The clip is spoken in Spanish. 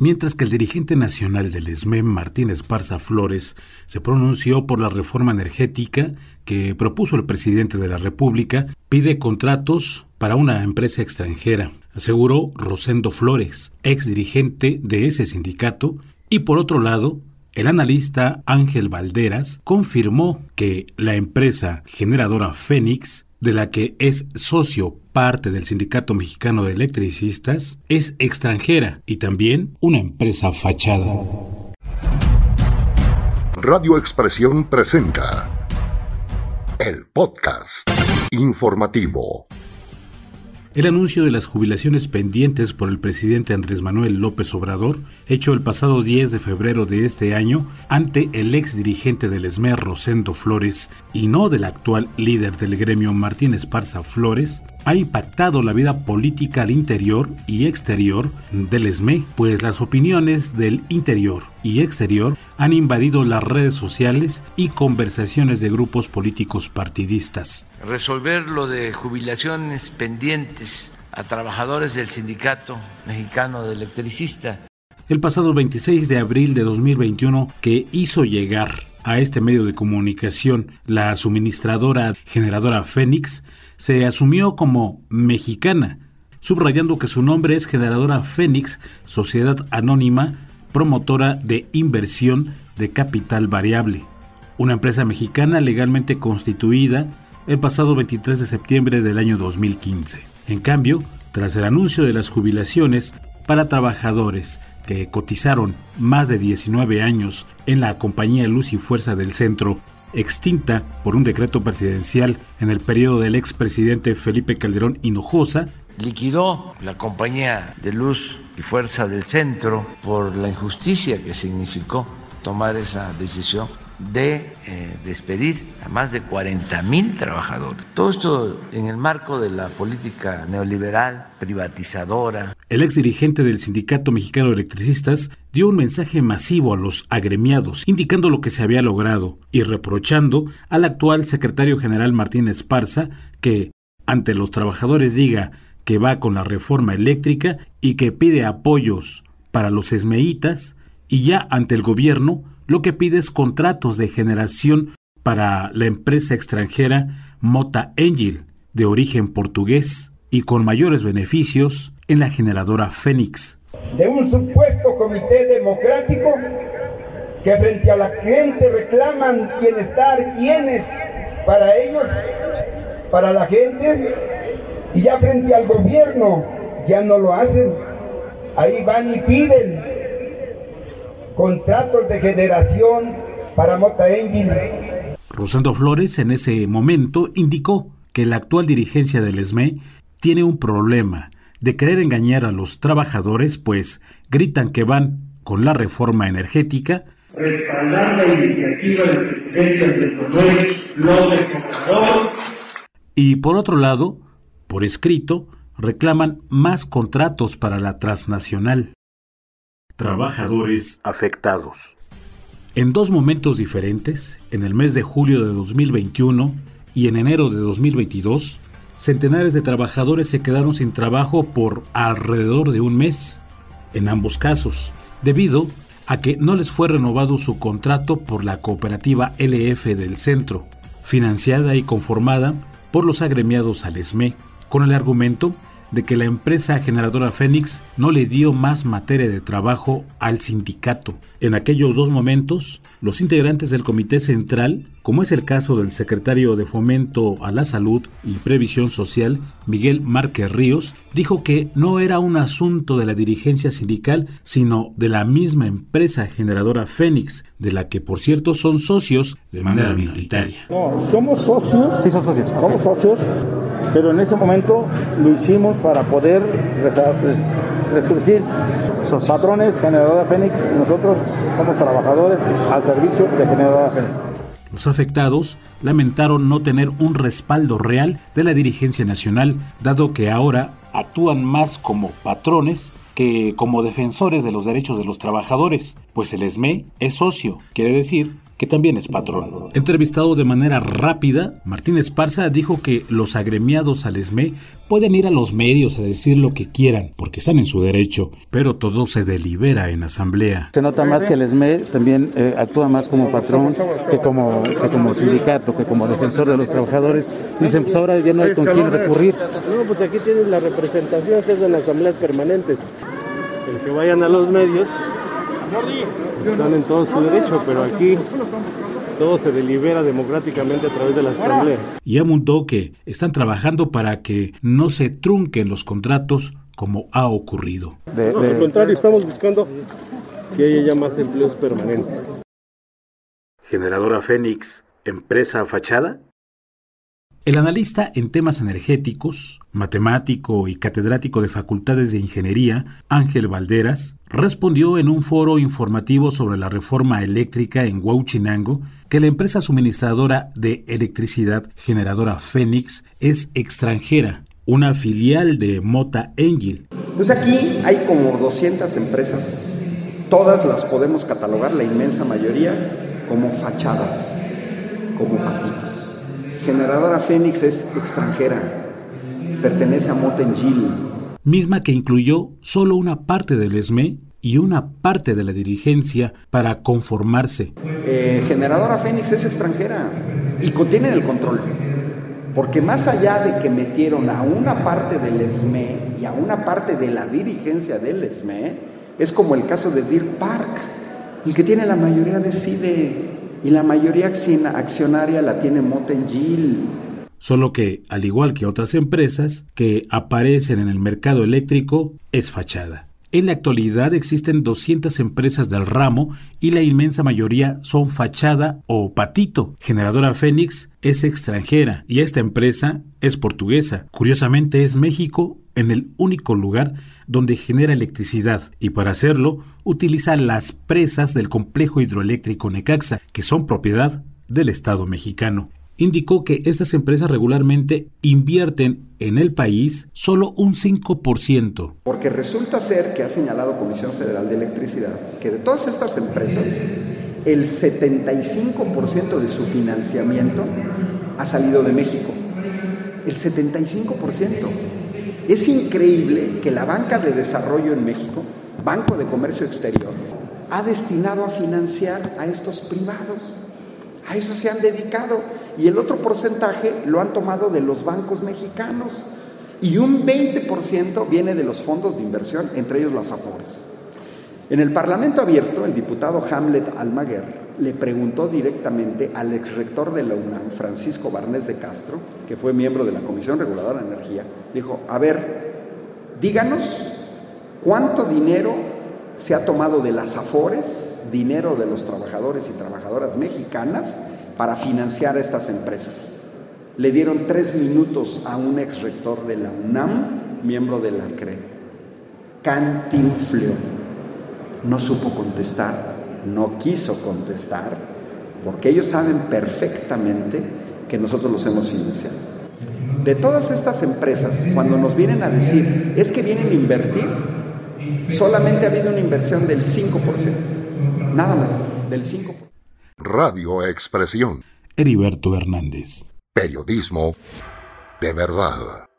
mientras que el dirigente nacional del ESME, Martín Esparza Flores, se pronunció por la reforma energética que propuso el presidente de la República, pide contratos para una empresa extranjera, aseguró Rosendo Flores, ex dirigente de ese sindicato, y por otro lado, el analista Ángel Valderas confirmó que la empresa generadora Fénix de la que es socio parte del Sindicato Mexicano de Electricistas, es extranjera y también una empresa fachada. Radio Expresión presenta el podcast informativo. El anuncio de las jubilaciones pendientes por el presidente Andrés Manuel López Obrador, hecho el pasado 10 de febrero de este año ante el ex dirigente del ESME Rosendo Flores y no del actual líder del gremio Martín Esparza Flores, ha impactado la vida política al interior y exterior del ESME, pues las opiniones del interior y exterior han invadido las redes sociales y conversaciones de grupos políticos partidistas. Resolver lo de jubilaciones pendientes a trabajadores del Sindicato Mexicano de Electricistas. El pasado 26 de abril de 2021 que hizo llegar a este medio de comunicación la suministradora generadora Fénix se asumió como mexicana, subrayando que su nombre es Generadora Fénix, Sociedad Anónima, promotora de inversión de capital variable, una empresa mexicana legalmente constituida el pasado 23 de septiembre del año 2015. En cambio, tras el anuncio de las jubilaciones para trabajadores que cotizaron más de 19 años en la compañía Luz y Fuerza del Centro, extinta por un decreto presidencial en el periodo del expresidente Felipe Calderón Hinojosa, liquidó la compañía de Luz y Fuerza del Centro por la injusticia que significó tomar esa decisión de eh, despedir a más de 40 mil trabajadores. Todo esto en el marco de la política neoliberal, privatizadora. El ex dirigente del Sindicato Mexicano de Electricistas dio un mensaje masivo a los agremiados, indicando lo que se había logrado y reprochando al actual secretario general Martín Esparza que, ante los trabajadores, diga que va con la reforma eléctrica y que pide apoyos para los esmeitas y ya ante el gobierno lo que pide es contratos de generación para la empresa extranjera Mota Engil, de origen portugués y con mayores beneficios en la generadora Fénix. De un supuesto comité democrático que frente a la gente reclaman bienestar, quiénes para ellos, para la gente, y ya frente al gobierno ya no lo hacen. Ahí van y piden contratos de generación para Mota Engine. Rosendo Flores en ese momento indicó que la actual dirigencia del ESME tiene un problema de querer engañar a los trabajadores, pues gritan que van con la reforma energética, respaldar la iniciativa del presidente Andrés Manuel López Obrador. Y por otro lado, por escrito, reclaman más contratos para la transnacional. Trabajadores afectados. En dos momentos diferentes, en el mes de julio de 2021 y en enero de 2022, centenares de trabajadores se quedaron sin trabajo por alrededor de un mes, en ambos casos, debido a que no les fue renovado su contrato por la cooperativa LF del centro, financiada y conformada por los agremiados al ESME, con el argumento de que la empresa generadora Fénix no le dio más materia de trabajo al sindicato. En aquellos dos momentos, los integrantes del Comité Central, como es el caso del secretario de Fomento a la Salud y Previsión Social, Miguel Márquez Ríos, dijo que no era un asunto de la dirigencia sindical, sino de la misma empresa generadora Fénix, de la que por cierto son socios de manera minoritaria. No, somos socios. Sí, son socios. Somos socios, pero en ese momento lo hicimos para poder resurgir. Sos patrones, generadora Fénix, y nosotros somos trabajadores al servicio de generadora Fénix. Los afectados lamentaron no tener un respaldo real de la dirigencia nacional, dado que ahora actúan más como patrones que como defensores de los derechos de los trabajadores, pues el ESME es socio, quiere decir que también es patrón. Entrevistado de manera rápida, Martín Esparza dijo que los agremiados al ESME pueden ir a los medios a decir lo que quieran, porque están en su derecho, pero todo se delibera en asamblea. Se nota más que el ESME también eh, actúa más como patrón que como, que como sindicato, que como defensor de los trabajadores. Dicen, pues ahora ya no hay con quién recurrir. No, pues aquí tienen la representación, que es en asambleas permanentes. El que vayan a los medios están en todo su derecho, pero aquí todo se delibera democráticamente a través de las asambleas. Y apuntó que están trabajando para que no se trunquen los contratos como ha ocurrido. De, no, al contrario, estamos buscando que haya ya más empleos permanentes. Generadora Fénix, empresa fachada. El analista en temas energéticos, matemático y catedrático de facultades de ingeniería, Ángel Valderas, respondió en un foro informativo sobre la reforma eléctrica en Huachinango que la empresa suministradora de electricidad generadora Fénix es extranjera, una filial de Mota Engil. Pues aquí hay como 200 empresas, todas las podemos catalogar, la inmensa mayoría, como fachadas, como patitos. Generadora Fénix es extranjera, pertenece a Motengil. Misma que incluyó solo una parte del ESME y una parte de la dirigencia para conformarse. Eh, Generadora Fénix es extranjera y contienen el control. Porque más allá de que metieron a una parte del ESME y a una parte de la dirigencia del ESME, es como el caso de Deer Park. El que tiene la mayoría decide y la mayoría accionaria la tiene Motengil. Solo que, al igual que otras empresas que aparecen en el mercado eléctrico, es fachada. En la actualidad existen 200 empresas del ramo y la inmensa mayoría son fachada o patito. Generadora Fénix es extranjera y esta empresa es portuguesa. Curiosamente es México en el único lugar donde genera electricidad y para hacerlo utiliza las presas del complejo hidroeléctrico Necaxa, que son propiedad del Estado mexicano indicó que estas empresas regularmente invierten en el país solo un 5%. Porque resulta ser que ha señalado Comisión Federal de Electricidad que de todas estas empresas, el 75% de su financiamiento ha salido de México. El 75%. Es increíble que la banca de desarrollo en México, Banco de Comercio Exterior, ha destinado a financiar a estos privados. A eso se han dedicado. Y el otro porcentaje lo han tomado de los bancos mexicanos. Y un 20% viene de los fondos de inversión, entre ellos las AFORES. En el Parlamento abierto, el diputado Hamlet Almaguer le preguntó directamente al exrector de la UNAM, Francisco Barnés de Castro, que fue miembro de la Comisión Reguladora de Energía, dijo, a ver, díganos cuánto dinero se ha tomado de las AFORES dinero de los trabajadores y trabajadoras mexicanas para financiar estas empresas. Le dieron tres minutos a un ex rector de la UNAM, miembro de la CRE. Cantinfleo. No supo contestar, no quiso contestar, porque ellos saben perfectamente que nosotros los hemos financiado. De todas estas empresas, cuando nos vienen a decir, es que vienen a invertir, solamente ha habido una inversión del 5%. Nada más, del 5%. Radio Expresión. Heriberto Hernández. Periodismo de verdad.